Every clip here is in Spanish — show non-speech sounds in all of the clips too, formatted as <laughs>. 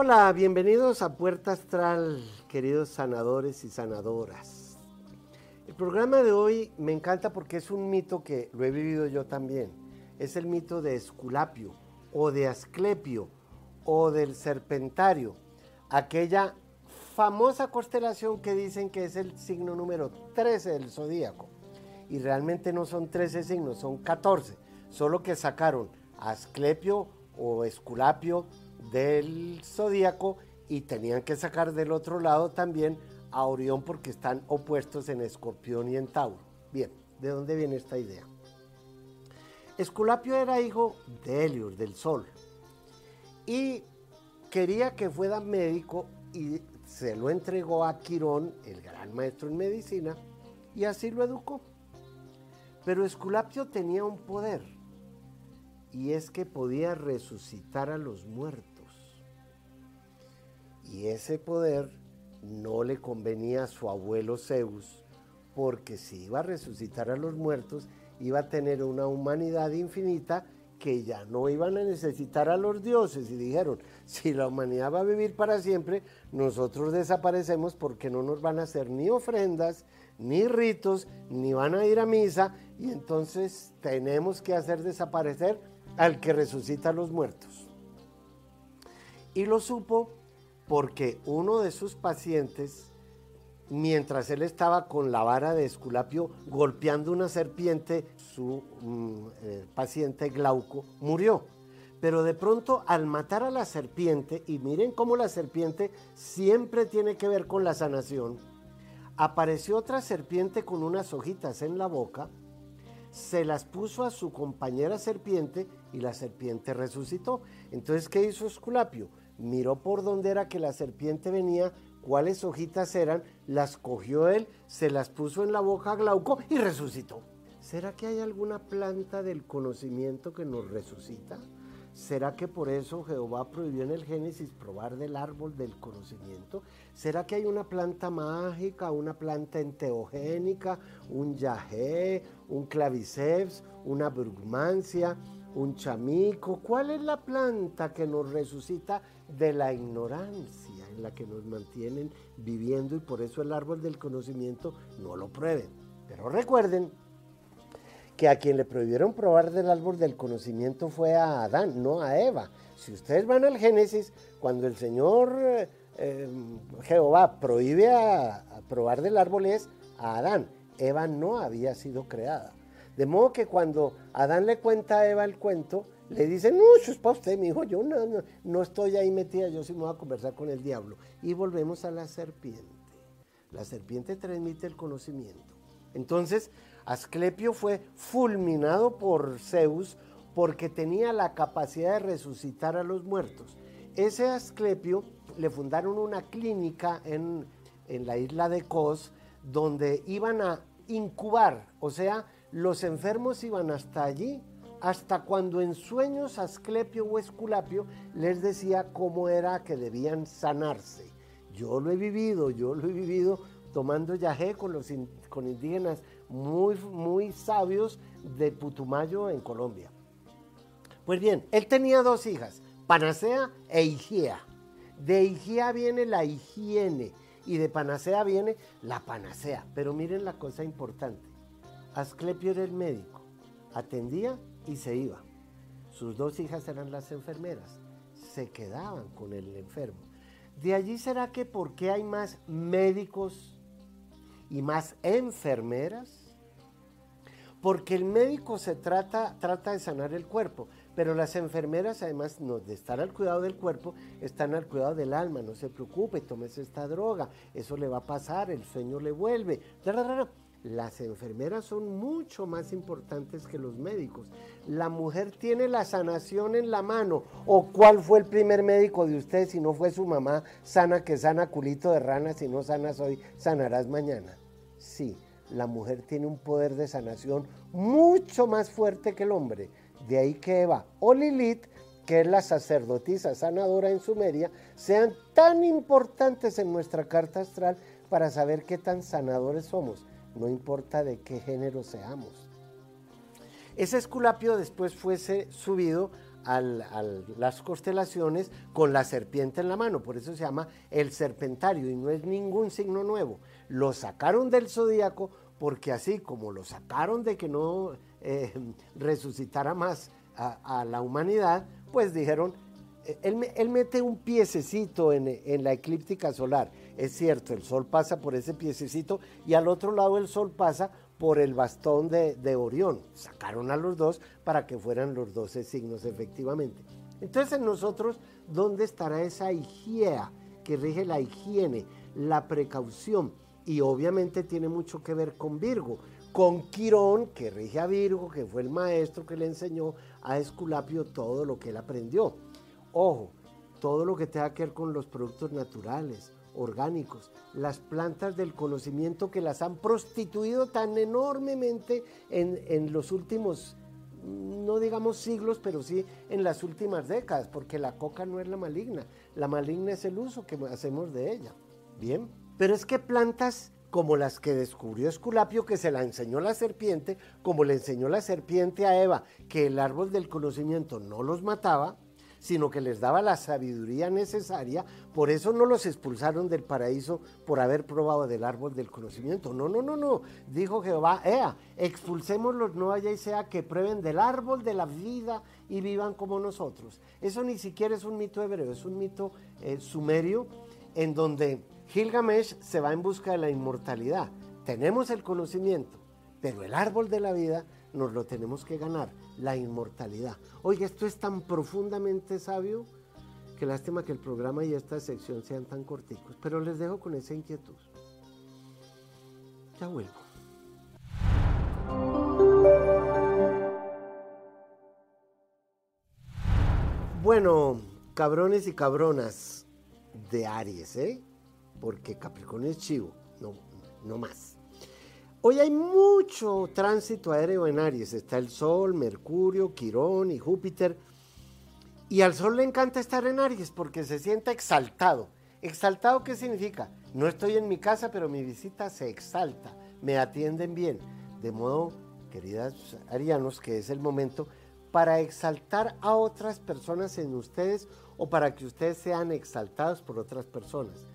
Hola, bienvenidos a Puerta Astral, queridos sanadores y sanadoras. El programa de hoy me encanta porque es un mito que lo he vivido yo también. Es el mito de Esculapio o de Asclepio o del Serpentario, aquella famosa constelación que dicen que es el signo número 13 del zodíaco. Y realmente no son 13 signos, son 14, solo que sacaron Asclepio o Esculapio del zodíaco y tenían que sacar del otro lado también a Orión porque están opuestos en Escorpión y en Tauro. Bien, ¿de dónde viene esta idea? Esculapio era hijo de Helios, del Sol, y quería que fuera médico y se lo entregó a Quirón, el gran maestro en medicina, y así lo educó. Pero Esculapio tenía un poder, y es que podía resucitar a los muertos. Y ese poder no le convenía a su abuelo Zeus, porque si iba a resucitar a los muertos, iba a tener una humanidad infinita que ya no iban a necesitar a los dioses. Y dijeron, si la humanidad va a vivir para siempre, nosotros desaparecemos porque no nos van a hacer ni ofrendas, ni ritos, ni van a ir a misa, y entonces tenemos que hacer desaparecer al que resucita a los muertos. Y lo supo porque uno de sus pacientes, mientras él estaba con la vara de Esculapio golpeando una serpiente, su mm, eh, paciente Glauco murió. Pero de pronto al matar a la serpiente, y miren cómo la serpiente siempre tiene que ver con la sanación, apareció otra serpiente con unas hojitas en la boca, se las puso a su compañera serpiente y la serpiente resucitó. Entonces, ¿qué hizo Esculapio? Miró por dónde era que la serpiente venía, cuáles hojitas eran, las cogió él, se las puso en la boca a Glauco y resucitó. ¿Será que hay alguna planta del conocimiento que nos resucita? ¿Será que por eso Jehová prohibió en el Génesis probar del árbol del conocimiento? ¿Será que hay una planta mágica, una planta enteogénica, un yagé, un claviceps, una brugmancia, un chamico? ¿Cuál es la planta que nos resucita de la ignorancia en la que nos mantienen viviendo y por eso el árbol del conocimiento no lo prueben. Pero recuerden que a quien le prohibieron probar del árbol del conocimiento fue a Adán, no a Eva. Si ustedes van al Génesis, cuando el Señor eh, Jehová prohíbe a probar del árbol es a Adán. Eva no había sido creada. De modo que cuando Adán le cuenta a Eva el cuento, le dicen, no, eso es para usted, mi hijo, yo no, no, estoy ahí metida, yo sí me voy a conversar con el diablo. Y volvemos a la serpiente. La serpiente transmite el conocimiento. Entonces, Asclepio fue fulminado por Zeus porque tenía la capacidad de resucitar a los muertos. Ese Asclepio le fundaron una clínica en, en la isla de Kos donde iban a incubar, o sea, los enfermos iban hasta allí hasta cuando en sueños Asclepio o Esculapio les decía cómo era que debían sanarse. Yo lo he vivido, yo lo he vivido tomando yagé con los con indígenas muy, muy sabios de Putumayo en Colombia. Pues bien, él tenía dos hijas, Panacea e Higiea. De Higiea viene la higiene y de Panacea viene la panacea. Pero miren la cosa importante. Asclepio era el médico, atendía y se iba. Sus dos hijas eran las enfermeras, se quedaban con el enfermo. De allí será que por qué hay más médicos y más enfermeras? Porque el médico se trata, trata de sanar el cuerpo, pero las enfermeras además de estar al cuidado del cuerpo, están al cuidado del alma. No se preocupe, tómese esta droga, eso le va a pasar, el sueño le vuelve las enfermeras son mucho más importantes que los médicos. La mujer tiene la sanación en la mano. ¿O cuál fue el primer médico de usted si no fue su mamá sana que sana culito de rana, si no sanas hoy, sanarás mañana? Sí, la mujer tiene un poder de sanación mucho más fuerte que el hombre. De ahí que Eva o Lilith, que es la sacerdotisa sanadora en Sumeria, sean tan importantes en nuestra carta astral para saber qué tan sanadores somos no importa de qué género seamos. Ese esculapio después fuese subido a las constelaciones con la serpiente en la mano, por eso se llama el serpentario y no es ningún signo nuevo. Lo sacaron del zodíaco porque así como lo sacaron de que no eh, resucitara más a, la humanidad, pues dijeron, eh, él, mete un piececito en, en, la eclíptica solar. Es cierto, el sol pasa por ese piececito y al otro lado el sol pasa por el bastón de, Orión. Sacaron a los dos para que fueran los doce signos efectivamente. Entonces en nosotros, ¿dónde estará esa higiene que rige la higiene, la precaución? Y obviamente tiene mucho que ver con Virgo, con Quirón, que rige a Virgo, que fue el maestro que le enseñó a Esculapio todo lo que él aprendió. Ojo, todo lo que tenga que ver con los productos naturales, orgánicos, las plantas del conocimiento que las han prostituido tan enormemente en, los últimos, no digamos siglos, pero sí en las últimas décadas, porque la coca no es la maligna, la maligna es el uso que hacemos de ella. Bien, pero es que plantas como las que descubrió Esculapio, que se la enseñó la serpiente, como le enseñó la serpiente a Eva, que el árbol del conocimiento no los mataba, sino que les daba la sabiduría necesaria, por eso no los expulsaron del paraíso por haber probado del árbol del conocimiento. No, no, no, no. Dijo Jehová, ea, expulsémoslos, no haya y sea que prueben del árbol de la vida y vivan como nosotros. Eso ni siquiera es un mito hebreo, es un mito eh, sumerio en donde Gilgamesh se va en busca de la inmortalidad. Tenemos el conocimiento, pero el árbol de la vida nos lo tenemos que ganar, la inmortalidad. Oiga, esto es tan profundamente sabio que lástima que el programa y esta sección sean tan corticos, pero les dejo con esa inquietud. Ya vuelvo. Bueno, cabrones y cabronas de Aries, ¿eh? Porque Capricornio es chivo, no, no más. Hoy hay mucho tránsito aéreo en Aries. Está el Sol, Mercurio, Quirón y Júpiter. Y al Sol le encanta estar en Aries porque se siente exaltado. ¿Exaltado qué significa? No estoy en mi casa, pero mi visita se exalta. Me atienden bien. De modo, queridas arianos, que es el momento para exaltar a otras personas en ustedes o para que ustedes sean exaltados por otras personas.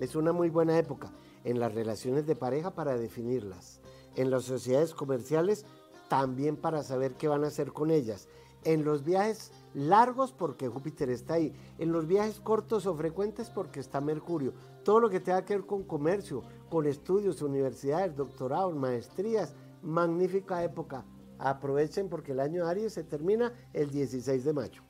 Es una muy buena época en las relaciones de pareja para definirlas, en las sociedades comerciales también para saber qué van a hacer con ellas, en los viajes largos porque Júpiter está ahí, en los viajes cortos o frecuentes porque está Mercurio, todo lo que tenga que ver con comercio, con estudios, universidades, doctorados, maestrías, magnífica época. Aprovechen porque el año Aries se termina el 16 de mayo.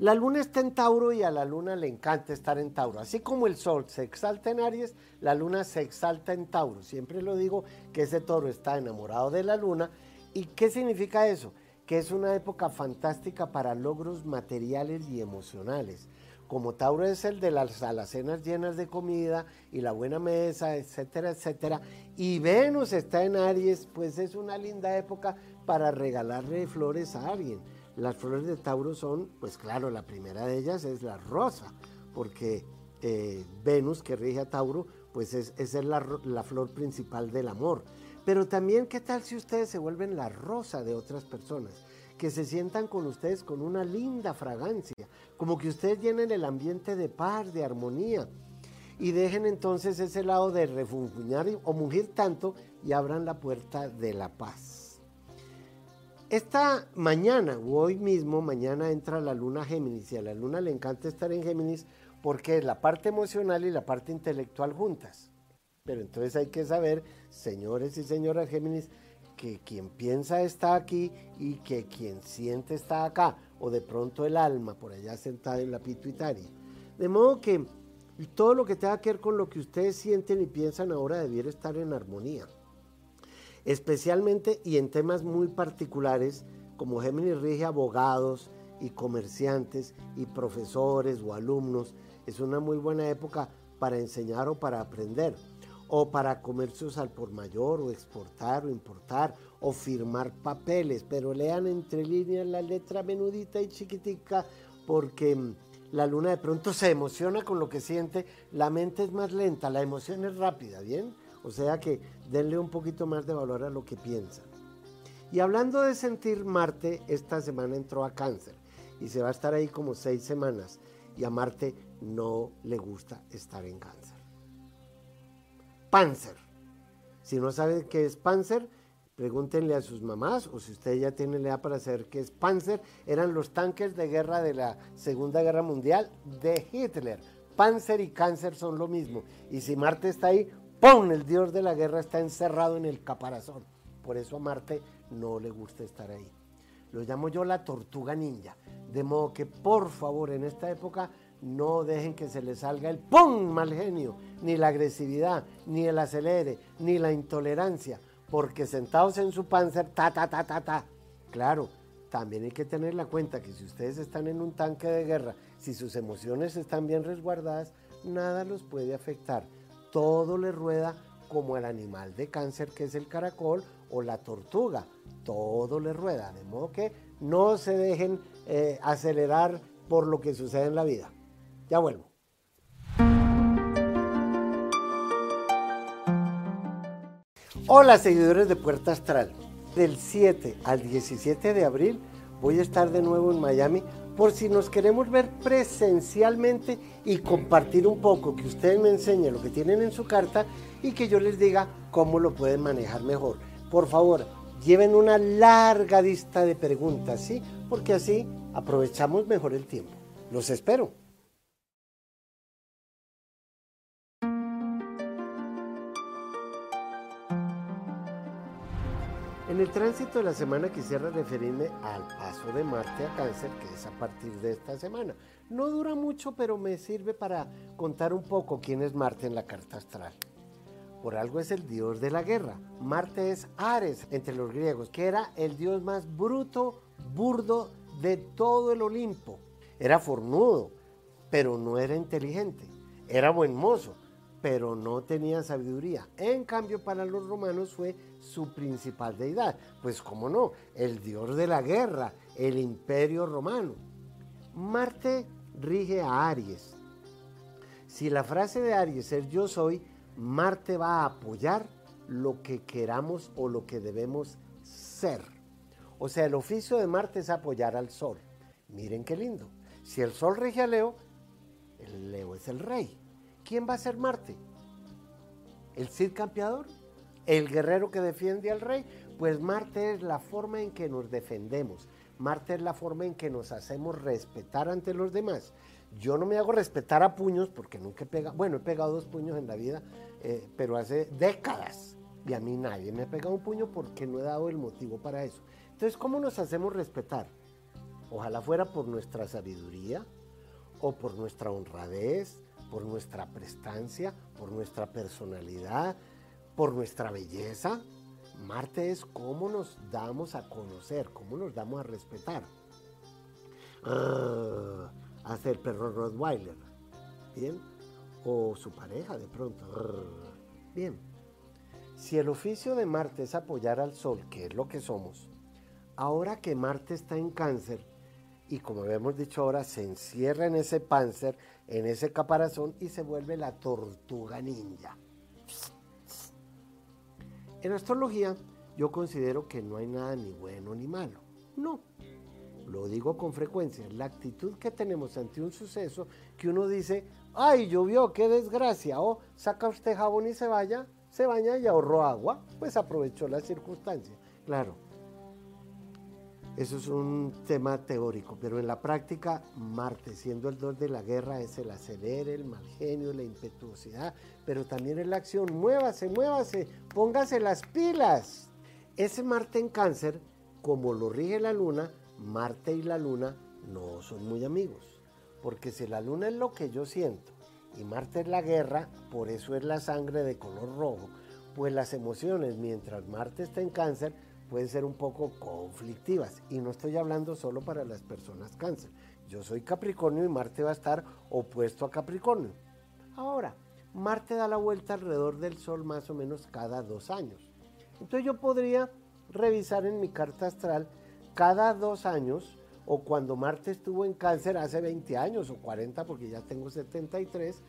La luna está en Tauro y a la luna le encanta estar en Tauro. Así como el sol se exalta en Aries, la luna se exalta en Tauro. Siempre lo digo que ese toro está enamorado de la luna. ¿Y qué significa eso? Que es una época fantástica para logros materiales y emocionales. Como Tauro es el de las alacenas llenas de comida y la buena mesa, etcétera, etcétera. Y Venus está en Aries, pues es una linda época para regalarle flores a alguien las flores de Tauro son, pues claro, la primera de ellas es la rosa, porque eh, Venus, que rige a Tauro, pues es, es la, la, flor principal del amor. Pero también, ¿qué tal si ustedes se vuelven la rosa de otras personas? Que se sientan con ustedes con una linda fragancia, como que ustedes llenen el ambiente de paz, de armonía, y dejen entonces ese lado de refunfuñar o mugir tanto y abran la puerta de la paz. Esta mañana o hoy mismo, mañana entra la luna Géminis y a la luna le encanta estar en Géminis porque es la parte emocional y la parte intelectual juntas. Pero entonces hay que saber, señores y señoras Géminis, que quien piensa está aquí y que quien siente está acá, o de pronto el alma por allá sentada en la pituitaria. De modo que todo lo que tenga que ver con lo que ustedes sienten y piensan ahora debiera estar en armonía especialmente y en temas muy particulares como Géminis rige abogados y comerciantes y profesores o alumnos. Es una muy buena época para enseñar o para aprender o para comercios al por mayor o exportar o importar o firmar papeles, pero lean entre líneas la letra menudita y chiquitica porque mm, la luna de pronto se emociona con lo que siente, la mente es más lenta, la emoción es rápida, ¿bien? O sea que denle un poquito más de valor a lo que piensan. Y hablando de sentir, Marte esta semana entró a cáncer y se va a estar ahí como seis semanas. Y a Marte no le gusta estar en cáncer. Panzer. Si no saben qué es Panzer, pregúntenle a sus mamás o si usted ya tiene la edad para saber qué es Panzer. Eran los tanques de guerra de la Segunda Guerra Mundial de Hitler. Panzer y cáncer son lo mismo. Y si Marte está ahí, ¡pum! El dios de la guerra está encerrado en el caparazón. Por eso a Marte no le gusta estar ahí. Lo llamo yo la tortuga ninja. De modo que por favor en esta época no dejen que se les salga el ¡pum! mal genio, ni la agresividad, ni el acelere, ni la intolerancia, porque sentados en su panzer, ta, ta, ta, ta, ta. Claro, también hay que tener la cuenta que si ustedes están en un tanque de guerra, si sus emociones están bien resguardadas, nada los puede afectar. Todo le rueda como el animal de cáncer que es el caracol o la tortuga. Todo le rueda, de modo que no se dejen eh, acelerar por lo que sucede en la vida. Ya vuelvo. Hola seguidores de Puerta Astral. Del 7 al 17 de abril voy a estar de nuevo en Miami por si nos queremos ver presencialmente y compartir un poco, que ustedes me enseñen lo que tienen en su carta y que yo les diga cómo lo pueden manejar mejor. Por favor, lleven una larga lista de preguntas, ¿sí? Porque así aprovechamos mejor el tiempo. Los espero. En el tránsito de la semana quisiera referirme al paso de Marte a Cáncer, que es a partir de esta semana. No dura mucho, pero me sirve para contar un poco quién es Marte en la carta astral. Por algo es el dios de la guerra. Marte es Ares entre los griegos, que era el dios más bruto, burdo de todo el Olimpo. Era fornudo, pero no era inteligente. Era buen mozo, pero no tenía sabiduría. En cambio, para los romanos fue su principal deidad. Pues cómo no, el dios de la guerra, el imperio romano. Marte rige a Aries. Si la frase de Aries es yo soy, Marte va a apoyar lo que queramos o lo que debemos ser. O sea, el oficio de Marte es apoyar al Sol. Miren qué lindo. Si el Sol rige a Leo, el Leo es el rey. ¿Quién va a ser Marte? ¿El Cid campeador? ¿El guerrero que defiende al rey? Pues Marte es la forma en que nos defendemos. Marte es la forma en que nos hacemos respetar ante los demás. Yo no me hago respetar a puños porque nunca he pegado, bueno, he pegado dos puños en la vida, eh, pero hace décadas. Y a mí nadie me ha pegado un puño porque no he dado el motivo para eso. Entonces, ¿cómo nos hacemos respetar? Ojalá fuera por nuestra sabiduría o por nuestra honradez, por nuestra prestancia, por nuestra personalidad, por nuestra belleza. Marte es cómo nos damos a conocer, cómo nos damos a respetar. Ah, hace el perro Rottweiler, ¿bien? O su pareja de pronto, bien. Si el oficio de Marte es apoyar al Sol, que es lo que somos, ahora que Marte está en cáncer, y como hemos dicho ahora, se encierra en ese panzer, en ese caparazón y se vuelve la tortuga ninja. En astrología yo considero que no hay nada ni bueno ni malo. No. Lo digo con frecuencia, la actitud que tenemos ante un suceso que uno dice, ay, llovió, qué desgracia, o saca usted jabón y se vaya, se baña y ahorró agua, pues aprovechó la circunstancia. Claro, eso es un tema teórico, pero en la práctica Marte, siendo el dos de la guerra, es el acelere, el mal genio, la impetuosidad, pero también es la acción. Muévase, muévase, póngase las pilas. Ese Marte en cáncer, como lo rige la luna, Marte y la luna no son muy amigos. Porque si la luna es lo que yo siento y Marte es la guerra, por eso es la sangre de color rojo, pues las emociones mientras Marte está en cáncer pueden ser un poco conflictivas. Y no estoy hablando solo para las personas cáncer. Yo soy Capricornio y Marte va a estar opuesto a Capricornio. Ahora, Marte da la vuelta alrededor del Sol más o menos cada dos años. Entonces yo podría revisar en mi carta astral cada dos años o cuando Marte estuvo en cáncer hace 20 años o 40 porque ya tengo 73,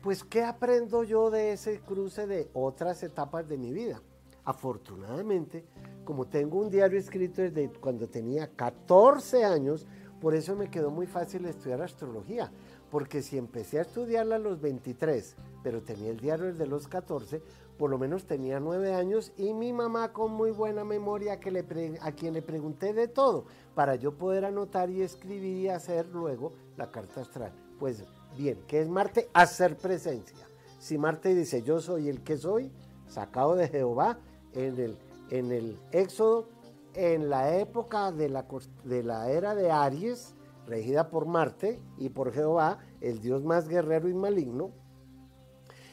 pues ¿qué aprendo yo de ese cruce de otras etapas de mi vida? Afortunadamente, como tengo un diario escrito desde cuando tenía 14 años, por eso me quedó muy fácil estudiar astrología, porque si empecé a estudiarla a los 23, pero tenía el diario desde los 14, por lo menos tenía 9 años y mi mamá con muy buena memoria que le a quien le pregunté de todo para yo poder anotar y escribir y hacer luego la carta astral. Pues bien, ¿qué es Marte? Hacer presencia. Si Marte dice yo soy el que soy, sacado de Jehová en el, en el Éxodo, en la época de la, de la era de Aries, regida por Marte y por Jehová, el dios más guerrero y maligno.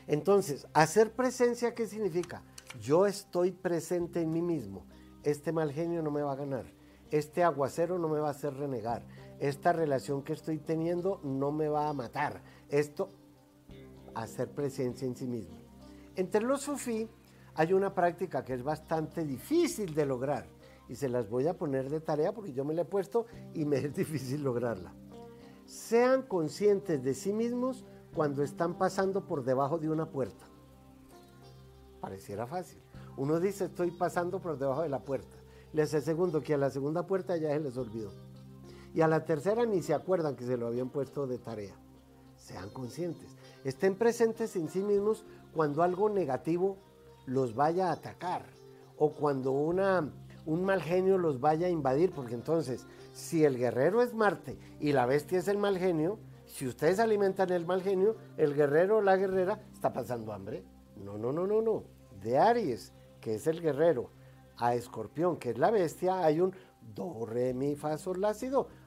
Entonces, hacer presencia, ¿qué significa? Yo estoy presente en mí mismo. Este mal genio no me va a ganar. Este aguacero no me va a hacer renegar. Esta relación que estoy teniendo no me va a matar. Esto, hacer presencia en sí mismo. Entre los sufí hay una práctica que es bastante difícil de lograr y se las voy a poner de tarea porque yo me la he puesto y me <laughs> es difícil lograrla. Sean conscientes de sí mismos cuando están pasando por debajo de una puerta. Pareciera fácil. Uno dice estoy pasando por debajo de la puerta. Les segundo que a la segunda puerta ya se les olvidó. Y a la tercera ni se acuerdan que se lo habían puesto de tarea. Sean conscientes. Estén presentes en sí mismos cuando algo negativo los vaya a atacar o cuando una un mal genio los vaya a invadir, porque entonces, si el guerrero es Marte y la bestia es el mal genio, si ustedes alimentan el mal genio, el guerrero o la guerrera está pasando hambre. No, no, no, no, no. De Aries, que es el guerrero, a Escorpión, que es la bestia, hay un do, re, mi, fa, sol, la.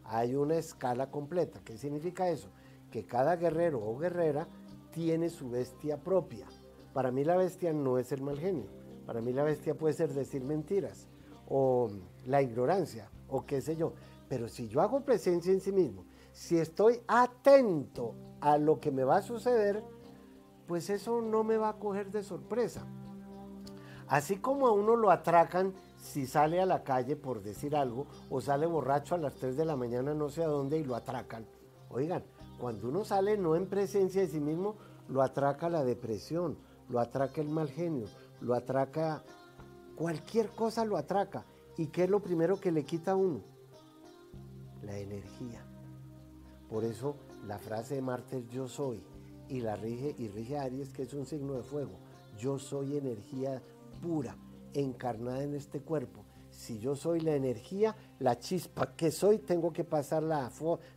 Hay una escala completa. ¿Qué significa eso? Que cada guerrero o guerrera tiene su bestia propia. Para mí la bestia no es el mal genio. Para mí la bestia puede ser decir mentiras o la ignorancia o qué sé yo. Pero si yo hago presencia en sí mismo, si estoy atento a lo que me va a suceder, pues eso no me va a coger de sorpresa. Así como a uno lo atracan si sale a la calle por decir algo o sale borracho a las 3 de la mañana no sé a dónde y lo atracan. Oigan, cuando uno sale no en presencia de sí mismo, lo atraca la depresión, lo atraca el mal genio, lo atraca Cualquier cosa lo atraca. ¿Y qué es lo primero que le quita a uno? La energía. Por eso la frase de Marte yo soy. Y la rige, y rige Aries, que es un signo de fuego. Yo soy energía pura, encarnada en este cuerpo. Si yo soy la energía, la chispa que soy, tengo que pasarla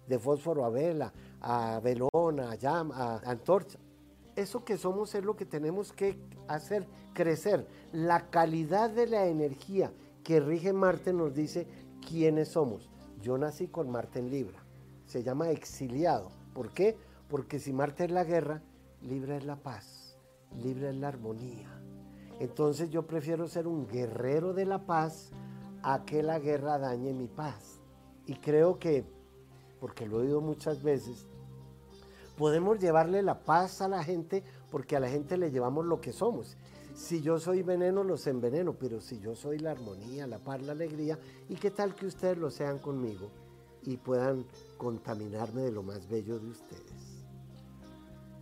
de fósforo a vela, a velona, a llama, a antorcha eso que somos es lo que tenemos que hacer crecer. La calidad de la energía que rige Marte nos dice quiénes somos. Yo nací con Marte en Libra. Se llama exiliado. ¿Por qué? Porque si Marte es la guerra, Libra es la paz, Libra es la armonía. Entonces yo prefiero ser un guerrero de la paz a que la guerra dañe mi paz. Y creo que, porque lo he oído muchas veces, podemos llevarle la paz a la gente porque a la gente le llevamos lo que somos. Si yo soy veneno, los enveneno, pero si yo soy la armonía, la paz, la alegría, ¿y qué tal que ustedes lo sean conmigo y puedan contaminarme de lo más bello de ustedes?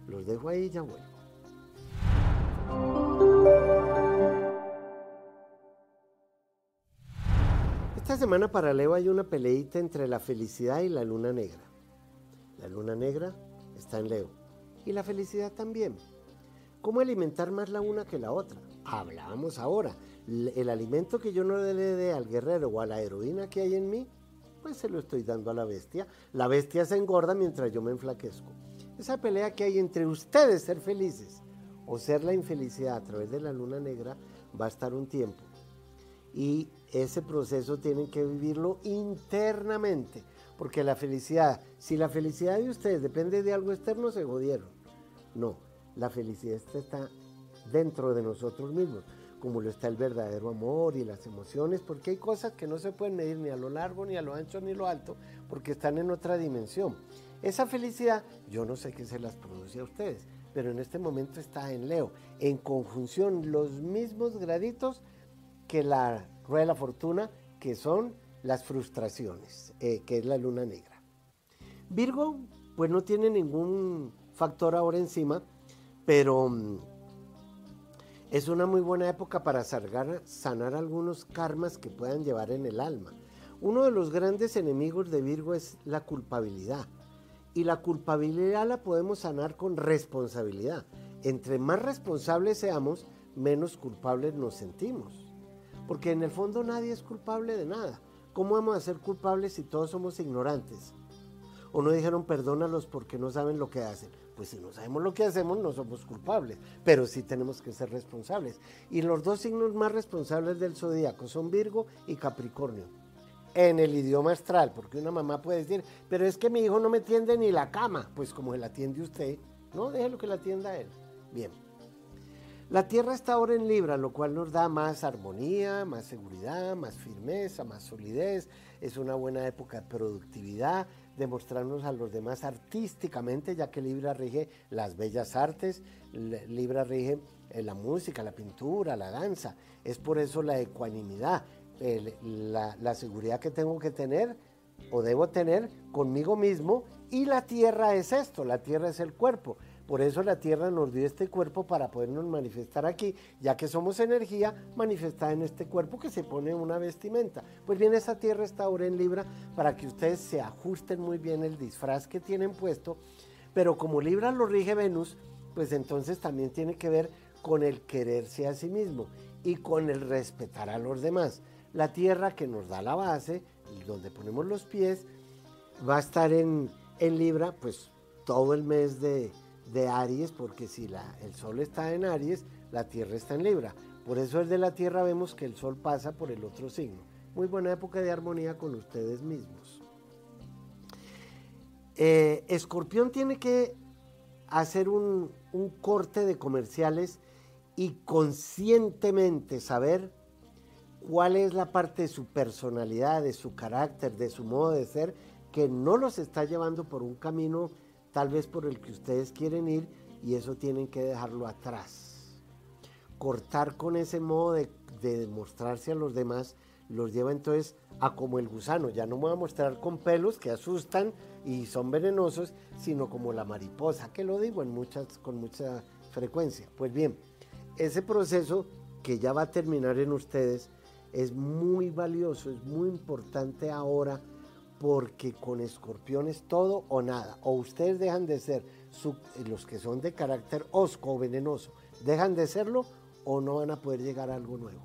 Los dejo ahí y ya vuelvo. Esta semana para Leo hay una peleita entre la felicidad y la luna negra. La luna negra está en Leo. Y la felicidad también. ¿Cómo alimentar más la una que la otra? Hablábamos ahora. El alimento que yo no le dé al guerrero o a la heroína que hay en mí, pues se lo estoy dando a la bestia. La bestia se engorda mientras yo me enflaquezco. Esa pelea que hay entre ustedes ser felices o ser la infelicidad a través de la luna negra va a estar un tiempo. Y ese proceso tienen que vivirlo internamente. Porque la felicidad, si la felicidad de ustedes depende de algo externo, se jodieron. No, la felicidad está dentro de nosotros mismos, como lo está el verdadero amor y las emociones, porque hay cosas que no se pueden medir ni a lo largo, ni a lo ancho, ni a lo alto, porque están en otra dimensión. Esa felicidad, yo no sé qué se las produce a ustedes, pero en este momento está en Leo, en conjunción los mismos graditos que la rueda de la fortuna, que son las frustraciones, eh, que es la luna negra. Virgo, pues no tiene ningún factor ahora encima, pero mm, Es una muy buena época para sanar algunos karmas que puedan llevar en el alma. Uno de los grandes enemigos de Virgo es la culpabilidad. Y la culpabilidad la podemos sanar con responsabilidad. Entre más responsables seamos, menos culpables nos sentimos. Porque en el fondo nadie es culpable de nada. ¿Cómo vamos a ser culpables si todos somos ignorantes? O no dijeron perdónalos porque no saben lo que hacen. Pues si no sabemos lo que hacemos, no somos culpables, pero sí tenemos que ser responsables. Y los dos signos más responsables del zodíaco son Virgo y Capricornio. En el idioma astral, porque una mamá puede decir, pero es que mi hijo no me tiende ni la cama. Pues como la atiende usted, no, déjelo que la atienda él. Bien. La Tierra está ahora en Libra, lo cual nos da más armonía, más seguridad, más firmeza, más solidez. Es una buena época de productividad, de mostrarnos a los demás artísticamente, ya que Libra rige las bellas artes, Libra rige eh, la música, la pintura, la danza. Es por eso la ecuanimidad, la, la seguridad que tengo que tener o debo tener conmigo mismo. Y la Tierra es esto, la Tierra es el cuerpo. Por eso la tierra nos dio este cuerpo para podernos manifestar aquí, ya que somos energía manifestada en este cuerpo que se pone una vestimenta. Pues bien, esa tierra está ahora en Libra para que ustedes se ajusten muy bien el disfraz que tienen puesto, pero como Libra lo rige Venus, pues entonces también tiene que ver con el quererse a sí mismo y con el respetar a los demás. La tierra que nos da la base, donde ponemos los pies, va a estar en, en Libra, pues todo el mes de, de Aries, porque si la, el Sol está en Aries, la Tierra está en Libra. Por eso es de la Tierra vemos que el Sol pasa por el otro signo. Muy buena época de armonía con ustedes mismos. Eh, Escorpión tiene que hacer un, un corte de comerciales y conscientemente saber cuál es la parte de su personalidad, de su carácter, de su modo de ser, que no los está llevando por un camino tal vez por el que ustedes quieren ir y eso tienen que dejarlo atrás. Cortar con ese modo de, demostrarse a los demás los lleva entonces a como el gusano, ya no me voy a mostrar con pelos que asustan y son venenosos, sino como la mariposa, que lo digo en muchas, con mucha frecuencia. Pues bien, ese proceso que ya va a terminar en ustedes es muy valioso, es muy importante ahora porque con escorpión es todo o nada. O ustedes dejan de ser los que son de carácter osco o venenoso, dejan de serlo o no van a poder llegar a algo nuevo.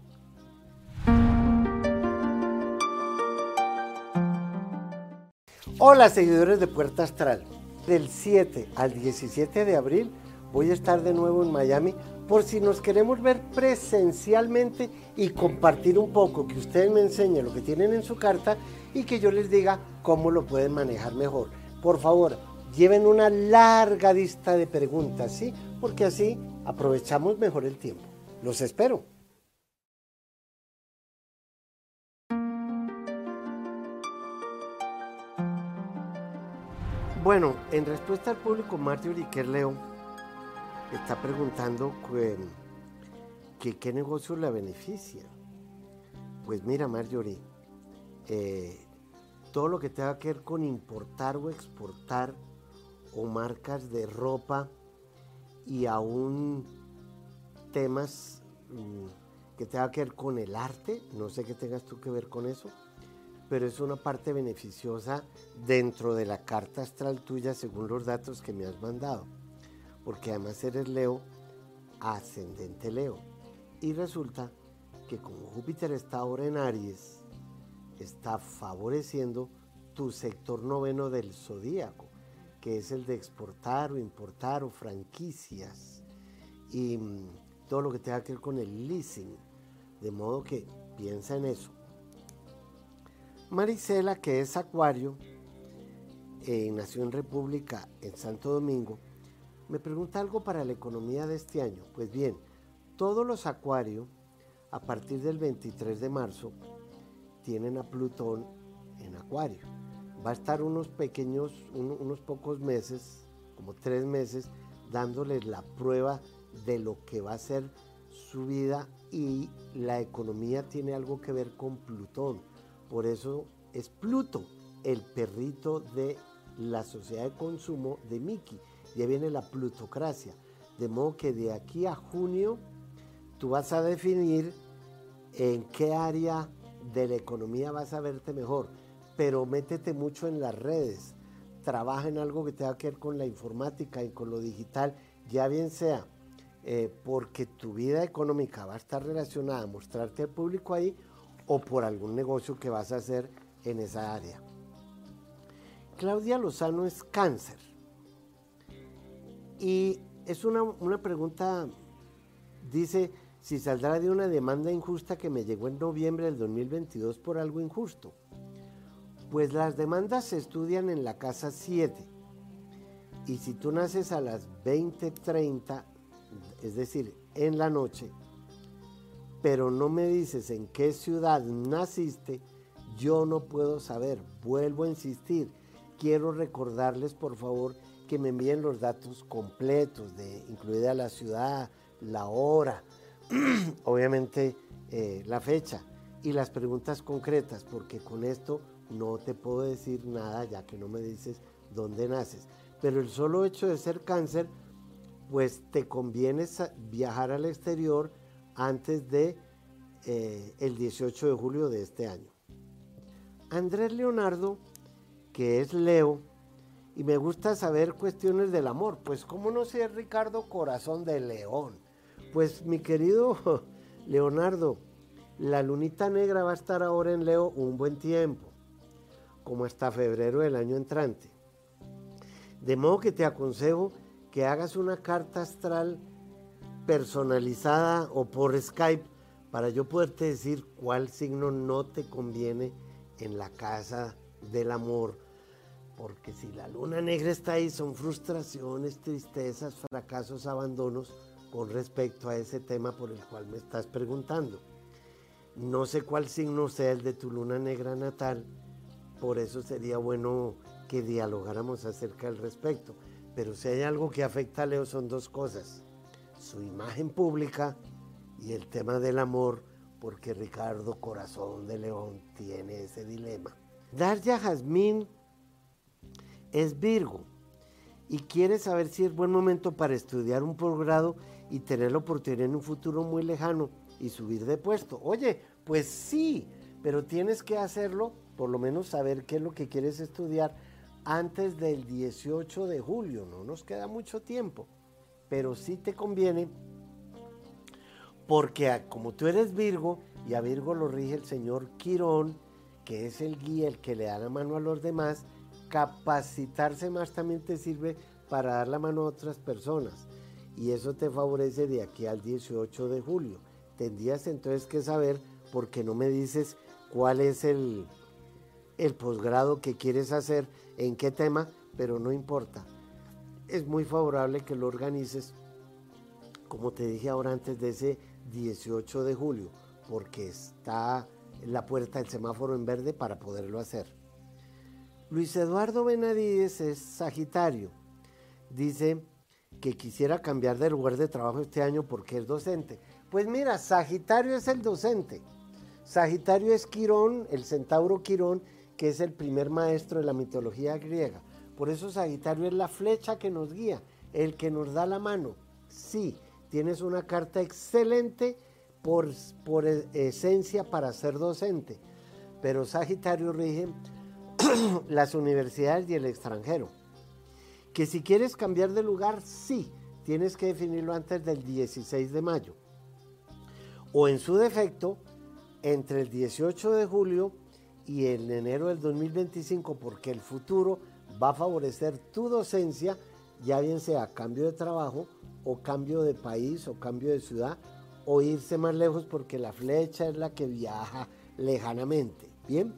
Hola seguidores de Puerta Astral. Del 7 al 17 de abril voy a estar de nuevo en Miami por si nos queremos ver presencialmente y compartir un poco, que ustedes me enseñen lo que tienen en su carta y que yo les diga cómo lo pueden manejar mejor. Por favor, lleven una larga lista de preguntas, ¿sí? Porque así aprovechamos mejor el tiempo. Los espero. Bueno, en respuesta al público, Marjorie Kerleo está preguntando que, qué negocio la beneficia. Pues mira, Marjorie, eh, todo lo que tenga que ver con importar o exportar o marcas de ropa y aún temas mm, que tenga que ver con el arte, no sé qué tengas tú que ver con eso, pero es una parte beneficiosa dentro de la carta astral tuya según los datos que me has mandado, porque además eres Leo, ascendente Leo, y resulta que como Júpiter está ahora en Aries, está favoreciendo tu sector noveno del zodíaco, que es el de exportar o importar o franquicias y mm, todo lo que tenga que ver con el leasing. De modo que piensa en eso. Marisela, que es acuario, eh, nació en República en Santo Domingo, me pregunta algo para la economía de este año. Pues bien, todos los acuarios, a partir del 23 de marzo, tienen a Plutón en Acuario. Va a estar unos pequeños, unos pocos meses, como tres meses, dándoles la prueba de lo que va a ser su vida y la economía tiene algo que ver con Plutón. Por eso es Pluto, el perrito de la sociedad de consumo de Mickey. Ya viene la plutocracia. De modo que de aquí a junio tú vas a definir en qué área de la economía vas a verte mejor, pero métete mucho en las redes, trabaja en algo que tenga que ver con la informática y con lo digital, ya bien sea eh, porque tu vida económica va a estar relacionada a mostrarte al público ahí o por algún negocio que vas a hacer en esa área. Claudia Lozano es cáncer. Y es una, una pregunta, dice, si saldrá de una demanda injusta que me llegó en noviembre del 2022 por algo injusto. Pues las demandas se estudian en la casa 7. Y si tú naces a las 20:30, es decir, en la noche, pero no me dices en qué ciudad naciste, yo no puedo saber. Vuelvo a insistir. Quiero recordarles, por favor, que me envíen los datos completos, de incluida la ciudad, la hora, <clears throat> obviamente eh, la fecha y las preguntas concretas, porque con esto no te puedo decir nada ya que no me dices dónde naces. Pero el solo hecho de ser cáncer, pues te conviene viajar al exterior antes de eh, el 18 de julio de este año. Andrés Leonardo, que es Leo, y me gusta saber cuestiones del amor, pues cómo no sé Ricardo Corazón de León. Pues mi querido <laughs> Leonardo, la lunita negra va a estar ahora en Leo un buen tiempo, como hasta febrero del año entrante. De modo que te aconsejo que hagas una carta astral personalizada o por Skype para yo poderte decir cuál signo no te conviene en la casa del amor. Porque si la luna negra está ahí, son frustraciones, tristezas, fracasos, abandonos con respecto a ese tema por el cual me estás preguntando. No sé cuál signo sea el de tu luna negra natal, por eso sería bueno que dialogáramos acerca del respecto. Pero si hay algo que afecta a Leo son dos cosas, su imagen pública y el tema del amor, porque Ricardo Corazón de León tiene ese dilema. Darja Jazmín es Virgo y quiere saber si es buen momento para estudiar un posgrado y tener la oportunidad en un futuro muy lejano y subir de puesto. Oye, pues sí, pero tienes que hacerlo, por lo menos saber qué es lo que quieres estudiar antes del 18 de julio. No nos queda mucho tiempo, pero sí te conviene porque como tú eres Virgo y a Virgo lo rige el señor Quirón, que es el guía, el que le da la mano a los demás, capacitarse más también te sirve para dar la mano a otras personas y eso te favorece de aquí al 18 de julio. Tendrías entonces que saber, porque no me dices cuál es el, el posgrado que quieres hacer, en qué tema, pero no importa. Es muy favorable que lo organices, como te dije ahora antes de ese 18 de julio, porque está la puerta del semáforo en verde para poderlo hacer. Luis Eduardo Benavides es Sagitario. Dice, que quisiera cambiar de lugar de trabajo este año porque es docente. Pues mira, Sagitario es el docente. Sagitario es Quirón, el centauro Quirón, que es el primer maestro de la mitología griega. Por eso Sagitario es la flecha que nos guía, el que nos da la mano. Sí, tienes una carta excelente por, por esencia para ser docente, pero Sagitario rige <clears throat> las universidades y el extranjero. Que si quieres cambiar de lugar, sí, tienes que definirlo antes del 16 de mayo. O en su defecto, entre el 18 de julio y el enero del 2025, porque el futuro va a favorecer tu docencia, ya bien sea cambio de trabajo o cambio de país o cambio de ciudad o irse más lejos porque la flecha es la que viaja lejanamente. Bien,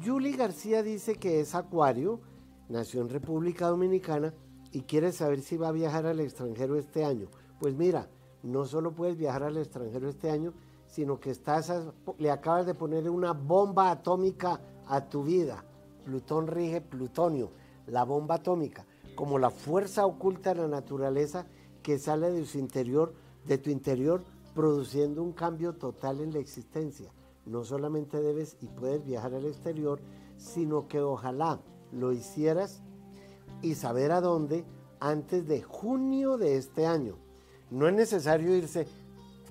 Julie García dice que es acuario, nació en República Dominicana y quiere saber si va a viajar al extranjero este año. Pues mira, no solo puedes viajar al extranjero este año, sino que estás le acabas de poner una bomba atómica a tu vida. Plutón rige plutonio, la bomba atómica, como la fuerza oculta de la naturaleza que sale de su interior, de tu interior, produciendo un cambio total en la existencia. No solamente debes y puedes viajar al exterior, sino que ojalá lo hicieras y saber a dónde antes de junio de este año. No es necesario irse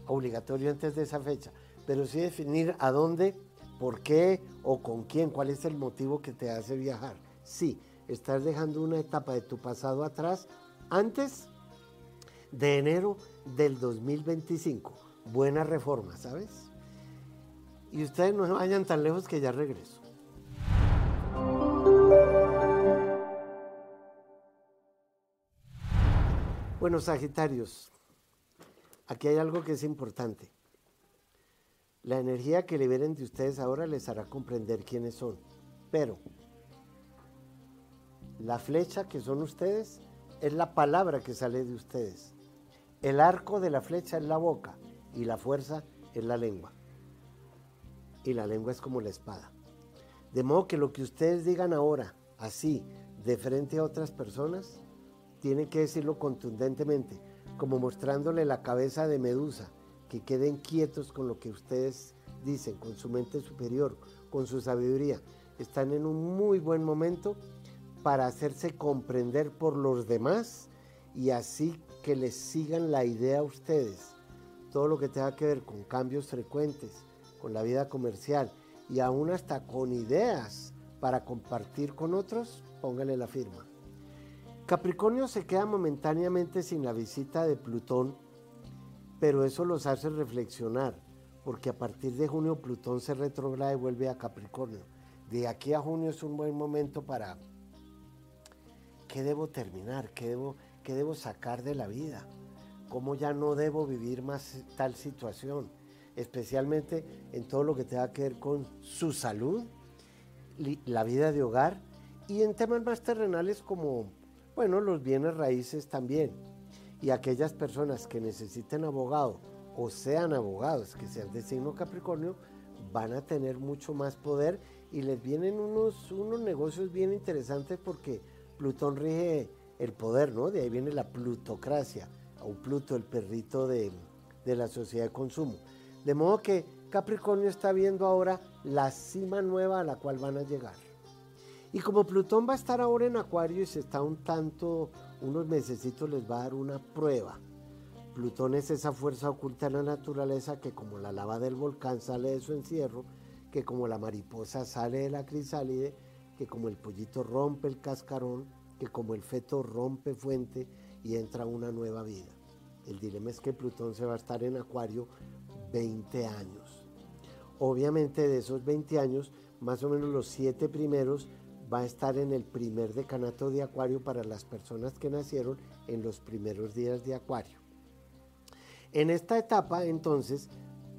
obligatorio antes de esa fecha, pero sí definir a dónde, por qué o con quién, cuál es el motivo que te hace viajar. Sí, estás dejando una etapa de tu pasado atrás antes de enero del 2025. Buena reforma, ¿sabes? Y ustedes no vayan tan lejos que ya regreso. Bueno, Sagitarios, aquí hay algo que es importante. La energía que liberen de ustedes ahora les hará comprender quiénes son. Pero la flecha que son ustedes es la palabra que sale de ustedes. El arco de la flecha es la boca y la fuerza es la lengua. Y la lengua es como la espada. De modo que lo que ustedes digan ahora, así, de frente a otras personas, tienen que decirlo contundentemente, como mostrándole la cabeza de Medusa, que queden quietos con lo que ustedes dicen, con su mente superior, con su sabiduría. Están en un muy buen momento para hacerse comprender por los demás y así que les sigan la idea a ustedes. Todo lo que tenga que ver con cambios frecuentes, con la vida comercial y aún hasta con ideas para compartir con otros, póngale la firma. Capricornio se queda momentáneamente sin la visita de Plutón, pero eso los hace reflexionar, porque a partir de junio Plutón se retrograda y vuelve a Capricornio. De aquí a junio es un buen momento para qué debo terminar, qué debo, qué debo sacar de la vida, cómo ya no debo vivir más tal situación, especialmente en todo lo que tenga que ver con su salud, la vida de hogar y en temas más terrenales como bueno, los bienes raíces también. Y aquellas personas que necesiten abogado o sean abogados que sean de signo Capricornio, van a tener mucho más poder y les vienen unos, unos negocios bien interesantes porque Plutón rige el poder, ¿no? De ahí viene la plutocracia, o Pluto, el perrito de, de la sociedad de consumo. De modo que Capricornio está viendo ahora la cima nueva a la cual van a llegar. Y como Plutón va a estar ahora en Acuario y se está un tanto, unos mesecitos les va a dar una prueba. Plutón es esa fuerza oculta en la naturaleza que como la lava del volcán sale de su encierro, que como la mariposa sale de la crisálide, que como el pollito rompe el cascarón, que como el feto rompe fuente y entra una nueva vida. El dilema es que Plutón se va a estar en Acuario 20 años. Obviamente de esos 20 años, más o menos los 7 primeros va a estar en el primer decanato de Acuario para las personas que nacieron en los primeros días de Acuario. En esta etapa, entonces,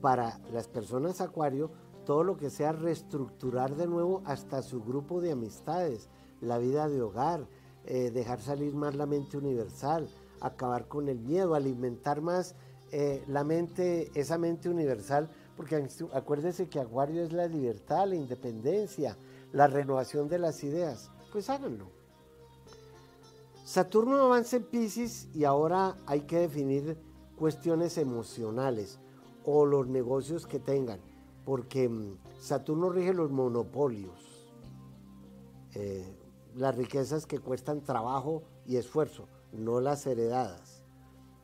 para las personas Acuario, todo lo que sea reestructurar de nuevo hasta su grupo de amistades, la vida de hogar, eh, dejar salir más la mente universal, acabar con el miedo, alimentar más eh, la mente, esa mente universal, porque acuérdense que Acuario es la libertad, la independencia, la renovación de las ideas, pues háganlo. Saturno avanza en Pisces y ahora hay que definir cuestiones emocionales o los negocios que tengan, porque mm, Saturno rige los monopolios, eh, las riquezas que cuestan trabajo y esfuerzo, no las heredadas.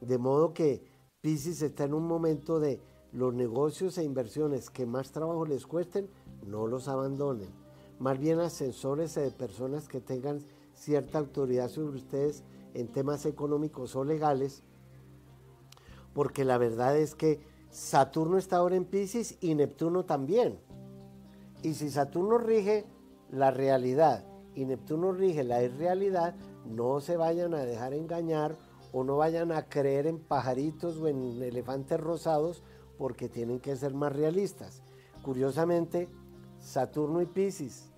De modo que Pisces está en un momento de los negocios e inversiones que más trabajo les cuesten, no los abandonen más bien ascensores de personas que tengan cierta autoridad sobre ustedes en temas económicos o legales, porque la verdad es que Saturno está ahora en Pisces y Neptuno también. Y si Saturno rige la realidad y Neptuno rige la irrealidad, no se vayan a dejar engañar o no vayan a creer en pajaritos o en elefantes rosados porque tienen que ser más realistas. Curiosamente, Saturno y Pisces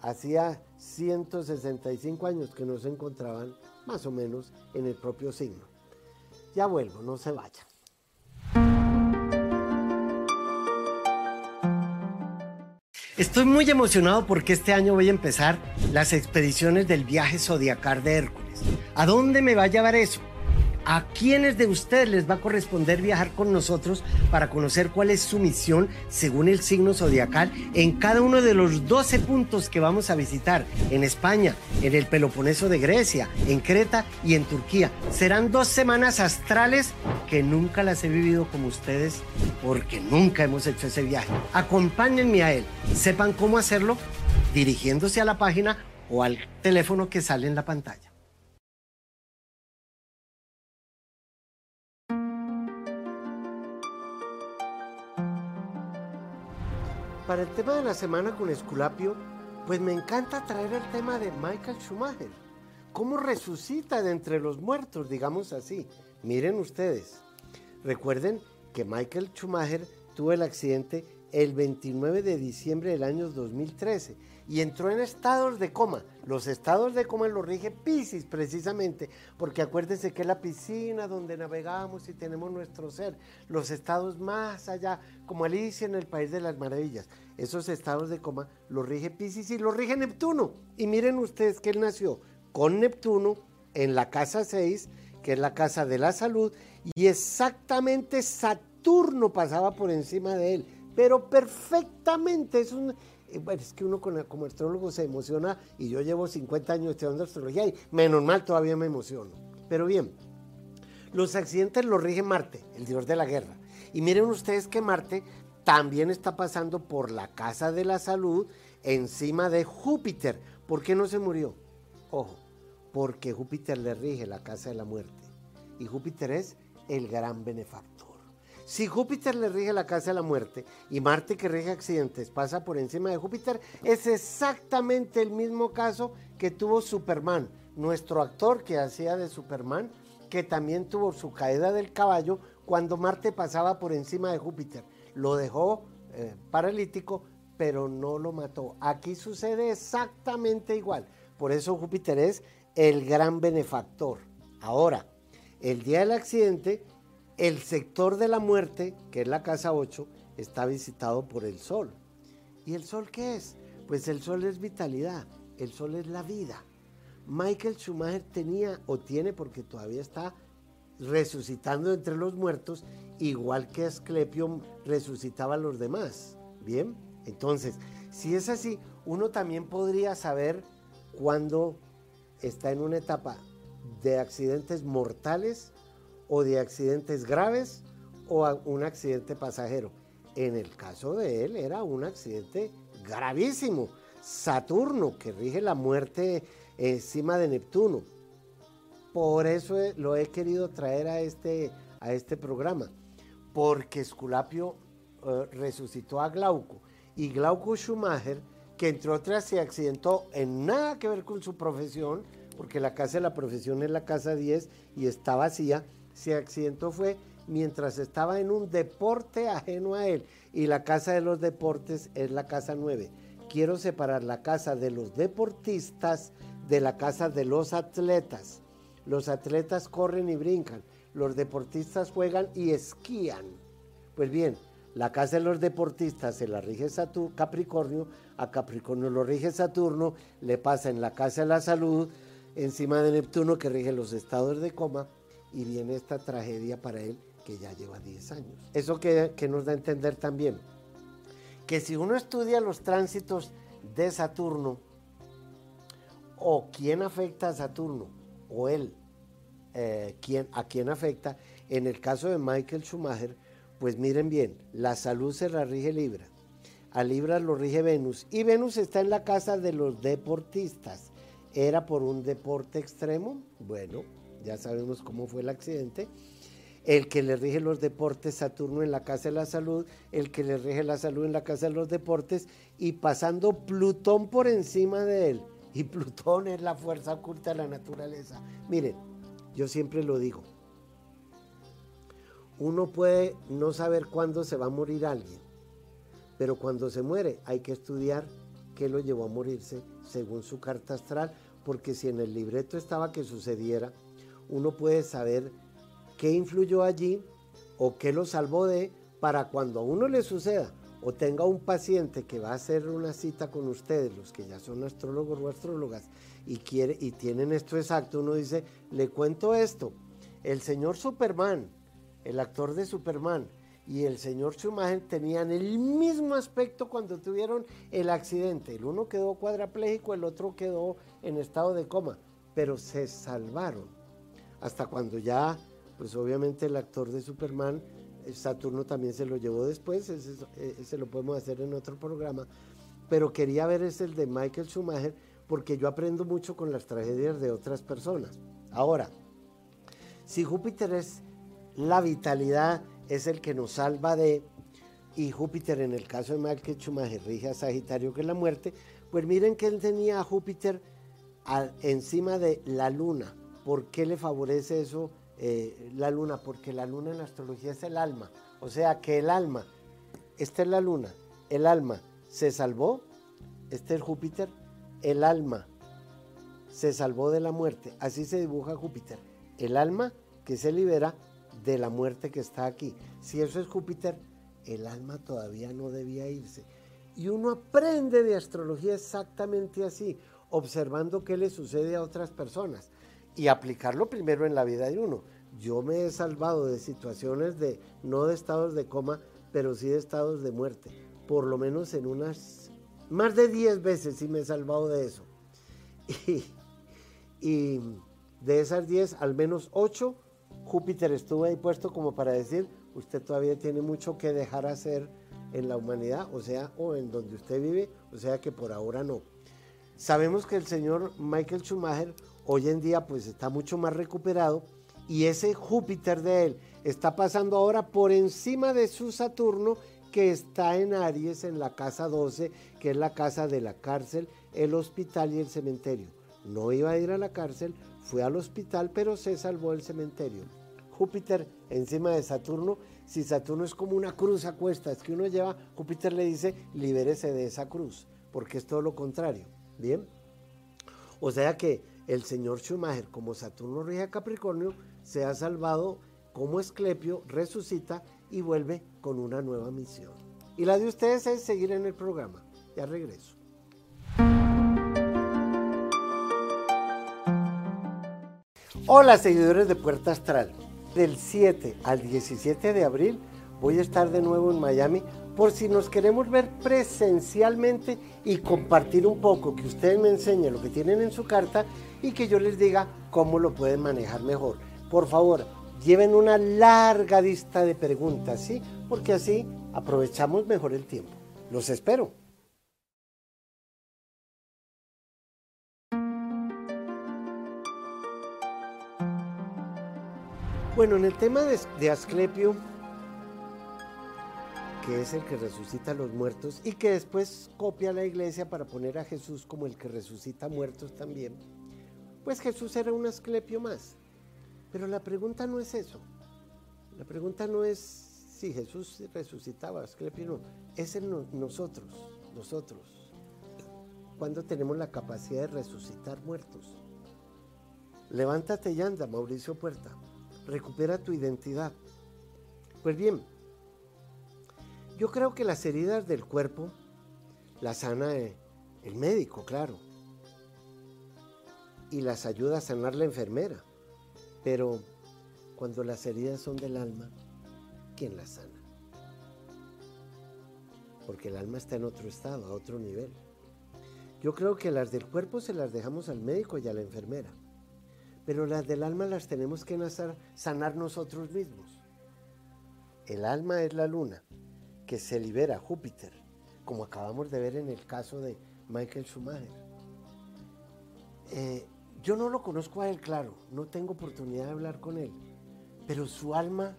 hacía 165 años que no se encontraban más o menos en el propio signo. Ya vuelvo, no se vayan. Estoy muy emocionado porque este año voy a empezar las expediciones del viaje zodiacar de Hércules. ¿A dónde me va a llevar eso? ¿A quiénes de ustedes les va a corresponder viajar con nosotros para conocer cuál es su misión según el signo zodiacal en cada uno de los 12 puntos que vamos a visitar en España, en el Peloponeso de Grecia, en Creta y en Turquía? Serán dos semanas astrales que nunca las he vivido como ustedes porque nunca hemos hecho ese viaje. Acompáñenme a él, sepan cómo hacerlo dirigiéndose a la página o al teléfono que sale en la pantalla. Para el tema de la semana con Esculapio, pues me encanta traer el tema de Michael Schumacher. ¿Cómo resucita de entre los muertos, digamos así? Miren ustedes. Recuerden que Michael Schumacher tuvo el accidente el 29 de diciembre del año 2013 y entró en estados de coma. Los estados de coma los rige Pisces precisamente, porque acuérdense que es la piscina donde navegamos y tenemos nuestro ser, los estados más allá, como Alicia en el País de las Maravillas. Esos estados de coma los rige Pisces y los rige Neptuno. Y miren ustedes que él nació con Neptuno en la casa 6, que es la casa de la salud, y exactamente Saturno pasaba por encima de él, pero perfectamente, es un bueno, es que uno como astrólogo se emociona y yo llevo 50 años estudiando astrología y menos mal todavía me emociono. Pero bien, los accidentes los rige Marte, el dios de la guerra. Y miren ustedes que Marte también está pasando por la casa de la salud encima de Júpiter. ¿Por qué no se murió? Ojo, porque Júpiter le rige la casa de la muerte. Y Júpiter es el gran benefactor. Si Júpiter le rige la casa de la muerte y Marte que rige accidentes pasa por encima de Júpiter, es exactamente el mismo caso que tuvo Superman, nuestro actor que hacía de Superman, que también tuvo su caída del caballo cuando Marte pasaba por encima de Júpiter. Lo dejó eh, paralítico, pero no lo mató. Aquí sucede exactamente igual. Por eso Júpiter es el gran benefactor. Ahora, el día del accidente el sector de la muerte, que es la casa 8, está visitado por el sol. ¿Y el sol qué es? Pues el sol es vitalidad, el sol es la vida. Michael Schumacher tenía o tiene, porque todavía está resucitando entre los muertos, igual que Asclepio resucitaba a los demás. Bien, entonces, si es así, uno también podría saber cuándo está en una etapa de accidentes mortales o de accidentes graves o un accidente pasajero. En el caso de él era un accidente gravísimo. Saturno, que rige la muerte encima de Neptuno. Por eso lo he querido traer a este, a este programa, porque Esculapio eh, resucitó a Glauco y Glauco Schumacher, que entre otras se accidentó en nada que ver con su profesión, porque la casa de la profesión es la casa 10 y está vacía, se accidentó fue mientras estaba en un deporte ajeno a él y la casa de los deportes es la casa 9. Quiero separar la casa de los deportistas de la casa de los atletas. Los atletas corren y brincan, los deportistas juegan y esquían. Pues bien, la casa de los deportistas se la rige Saturno, Capricornio, a Capricornio lo rige Saturno, le pasa en la casa de la salud, encima de Neptuno que rige los estados de coma, y viene esta tragedia para él que ya lleva 10 años. Eso que, nos da a entender también que si uno estudia los tránsitos de Saturno, o quién afecta a Saturno, o él, eh, a quién afecta, en el caso de Michael Schumacher, pues miren bien, la salud se la rige Libra, a Libra lo rige Venus, y Venus está en la casa de los deportistas. ¿Era por un deporte extremo? Bueno, ya sabemos cómo fue el accidente, el que le rige los deportes Saturno en la Casa de la Salud, el que le rige la salud en la Casa de los Deportes y pasando Plutón por encima de él. Y Plutón es la fuerza oculta de la naturaleza. Miren, yo siempre lo digo, uno puede no saber cuándo se va a morir alguien, pero cuando se muere hay que estudiar qué lo llevó a morirse según su carta astral, porque si en el libreto estaba que sucediera, uno puede saber qué influyó allí o qué lo salvó de para cuando a uno le suceda o tenga un paciente que va a hacer una cita con ustedes, los que ya son astrólogos o astrólogas, y, quiere, y tienen esto exacto, uno dice, le cuento esto, el señor Superman, el actor de Superman, y el señor Schumacher tenían el mismo aspecto cuando tuvieron el accidente. El uno quedó cuadraplégico, el otro quedó en estado de coma, pero se salvaron. Hasta cuando ya, pues obviamente el actor de Superman, Saturno también se lo llevó después, ese, lo podemos hacer en otro programa, pero quería ver ese el de Michael Schumacher porque yo aprendo mucho con las tragedias de otras personas. Ahora, si Júpiter es la vitalidad, es el que nos salva de, y Júpiter en el caso de Michael Schumacher rige a Sagitario que es la muerte, pues miren que él tenía a Júpiter encima de la luna. ¿Por qué le favorece eso eh, la luna? Porque la luna en la astrología es el alma. O sea que el alma, esta es la luna, el alma se salvó, este es Júpiter, el alma se salvó de la muerte. Así se dibuja Júpiter. El alma que se libera de la muerte que está aquí. Si eso es Júpiter, el alma todavía no debía irse. Y uno aprende de astrología exactamente así, observando qué le sucede a otras personas y aplicarlo primero en la vida de uno. Yo me he salvado de situaciones de, no de estados de coma, pero sí de estados de muerte. Por lo menos en unas, más de 10 veces sí me he salvado de eso. <laughs> Y, de esas 10, al menos 8 Júpiter estuvo ahí puesto como para decir, usted todavía tiene mucho que dejar hacer en la humanidad, o sea, o en donde usted vive, o sea que por ahora no. Sabemos que el señor Michael Schumacher hoy en día pues está mucho más recuperado y ese Júpiter de él está pasando ahora por encima de su Saturno que está en Aries en la casa 12, que es la casa de la cárcel, el hospital y el cementerio. No iba a ir a la cárcel, fue al hospital, pero se salvó el cementerio. Júpiter encima de Saturno, si Saturno es como una cruz a cuestas que uno lleva, Júpiter le dice, libérese de esa cruz, porque es todo lo contrario. Bien. O sea que el señor Schumacher, como Saturno rige a Capricornio, se ha salvado como Esclepio, resucita y vuelve con una nueva misión. Y la de ustedes es seguir en el programa. Ya regreso. Hola seguidores de Puerta Astral del 7 al 17 de abril voy a estar de nuevo en Miami por si nos queremos ver presencialmente y compartir un poco, que ustedes me enseñen lo que tienen en su carta y que yo les diga cómo lo pueden manejar mejor. Por favor, lleven una larga lista de preguntas, ¿sí? Porque así aprovechamos mejor el tiempo. Los espero. Bueno, en el tema de, Asclepio, que es el que resucita a los muertos y que después copia a la iglesia para poner a Jesús como el que resucita muertos también, pues Jesús era un Asclepio más. Pero la pregunta no es eso. La pregunta no es si Jesús resucitaba, Asclepio no, es en nosotros, nosotros. Cuando tenemos la capacidad de resucitar muertos. Levántate y anda, Mauricio Puerta recupera tu identidad. Pues bien, yo creo que las heridas del cuerpo las sana el médico, claro, y las ayuda a sanar la enfermera, pero cuando las heridas son del alma, ¿quién las sana? Porque el alma está en otro estado, a otro nivel. Yo creo que las del cuerpo se las dejamos al médico y a la enfermera pero las del alma las tenemos que sanar nosotros mismos. El alma es la luna, que se libera Júpiter, como acabamos de ver en el caso de Michael Schumacher. Eh, yo no lo conozco a él, claro, no tengo oportunidad de hablar con él, pero su alma,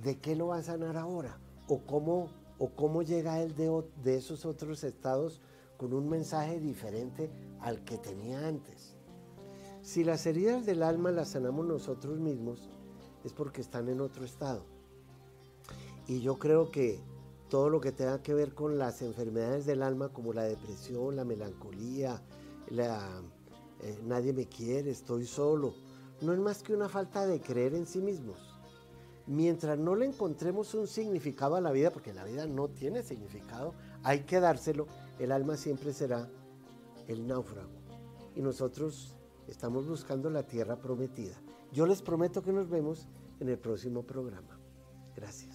¿de qué lo va a sanar ahora? ¿O cómo, o cómo llega él de, de esos otros estados con un mensaje diferente al que tenía antes? Si las heridas del alma las sanamos nosotros mismos, es porque están en otro estado. Y yo creo que todo lo que tenga que ver con las enfermedades del alma, como la depresión, la melancolía, la, eh, nadie me quiere, estoy solo, no es más que una falta de creer en sí mismos. Mientras no le encontremos un significado a la vida, porque la vida no tiene significado, hay que dárselo, el alma siempre será el náufrago. Y nosotros Estamos buscando la tierra prometida. Yo les prometo que nos vemos en el próximo programa. Gracias.